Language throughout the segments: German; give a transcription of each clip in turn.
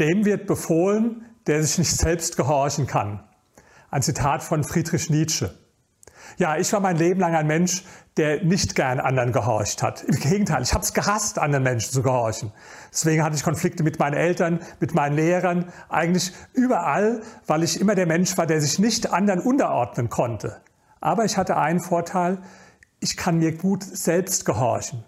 dem wird befohlen, der sich nicht selbst gehorchen kann. Ein Zitat von Friedrich Nietzsche. Ja, ich war mein Leben lang ein Mensch, der nicht gern anderen gehorcht hat. Im Gegenteil, ich habe es gehasst, anderen Menschen zu gehorchen. Deswegen hatte ich Konflikte mit meinen Eltern, mit meinen Lehrern, eigentlich überall, weil ich immer der Mensch war, der sich nicht anderen unterordnen konnte. Aber ich hatte einen Vorteil, ich kann mir gut selbst gehorchen.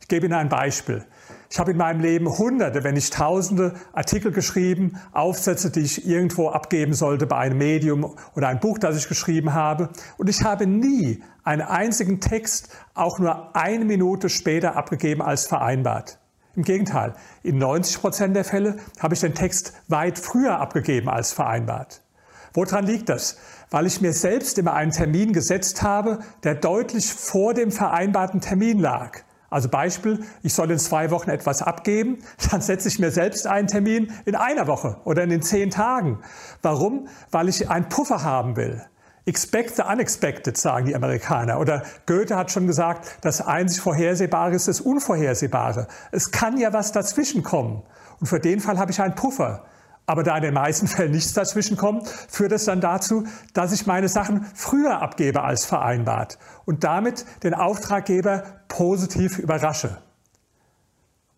Ich gebe Ihnen ein Beispiel. Ich habe in meinem Leben Hunderte, wenn nicht Tausende Artikel geschrieben, Aufsätze, die ich irgendwo abgeben sollte bei einem Medium oder ein Buch, das ich geschrieben habe. Und ich habe nie einen einzigen Text auch nur eine Minute später abgegeben als vereinbart. Im Gegenteil, in 90 Prozent der Fälle habe ich den Text weit früher abgegeben als vereinbart. Woran liegt das? Weil ich mir selbst immer einen Termin gesetzt habe, der deutlich vor dem vereinbarten Termin lag. Also Beispiel, ich soll in zwei Wochen etwas abgeben, dann setze ich mir selbst einen Termin in einer Woche oder in den zehn Tagen. Warum? Weil ich einen Puffer haben will. Expect the unexpected, sagen die Amerikaner. Oder Goethe hat schon gesagt, das einzig Vorhersehbare ist das Unvorhersehbare. Es kann ja was dazwischen kommen. Und für den Fall habe ich einen Puffer. Aber da in den meisten Fällen nichts dazwischen kommt, führt es dann dazu, dass ich meine Sachen früher abgebe als vereinbart und damit den Auftraggeber positiv überrasche.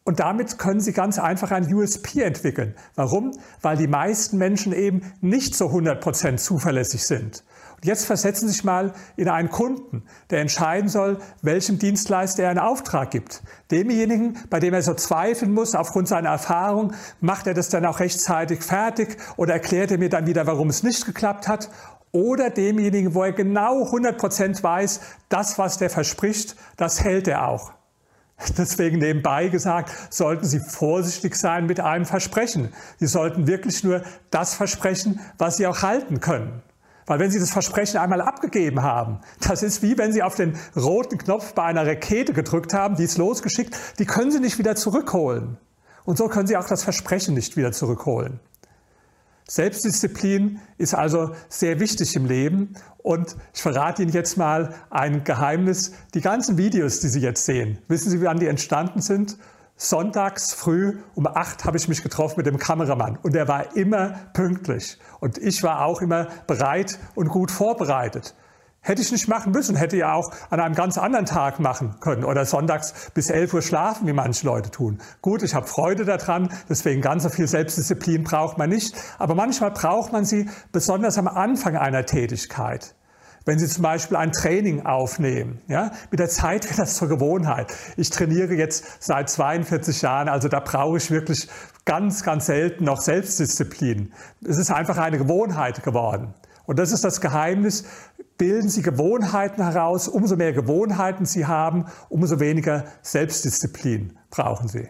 Und damit können Sie ganz einfach ein USP entwickeln. Warum? Weil die meisten Menschen eben nicht so 100% zuverlässig sind. Und jetzt versetzen Sie sich mal in einen Kunden, der entscheiden soll, welchem Dienstleister er einen Auftrag gibt. Demjenigen, bei dem er so zweifeln muss aufgrund seiner Erfahrung, macht er das dann auch rechtzeitig fertig oder erklärt er mir dann wieder, warum es nicht geklappt hat oder demjenigen, wo er genau 100% weiß, das, was der verspricht, das hält er auch. Deswegen nebenbei gesagt, sollten Sie vorsichtig sein mit einem Versprechen. Sie sollten wirklich nur das versprechen, was Sie auch halten können. Weil wenn Sie das Versprechen einmal abgegeben haben, das ist wie wenn Sie auf den roten Knopf bei einer Rakete gedrückt haben, die ist losgeschickt, die können Sie nicht wieder zurückholen. Und so können Sie auch das Versprechen nicht wieder zurückholen. Selbstdisziplin ist also sehr wichtig im Leben und ich verrate Ihnen jetzt mal ein Geheimnis. Die ganzen Videos, die Sie jetzt sehen, wissen Sie, wann die entstanden sind? Sonntags früh um acht habe ich mich getroffen mit dem Kameramann und er war immer pünktlich und ich war auch immer bereit und gut vorbereitet. Hätte ich nicht machen müssen, hätte ja auch an einem ganz anderen Tag machen können oder sonntags bis 11 Uhr schlafen, wie manche Leute tun. Gut, ich habe Freude daran, deswegen ganz so viel Selbstdisziplin braucht man nicht, aber manchmal braucht man sie besonders am Anfang einer Tätigkeit. Wenn Sie zum Beispiel ein Training aufnehmen, ja, mit der Zeit wird das zur Gewohnheit. Ich trainiere jetzt seit 42 Jahren, also da brauche ich wirklich ganz, ganz selten noch Selbstdisziplin. Es ist einfach eine Gewohnheit geworden. Und das ist das Geheimnis. Bilden Sie Gewohnheiten heraus. Umso mehr Gewohnheiten Sie haben, umso weniger Selbstdisziplin brauchen Sie.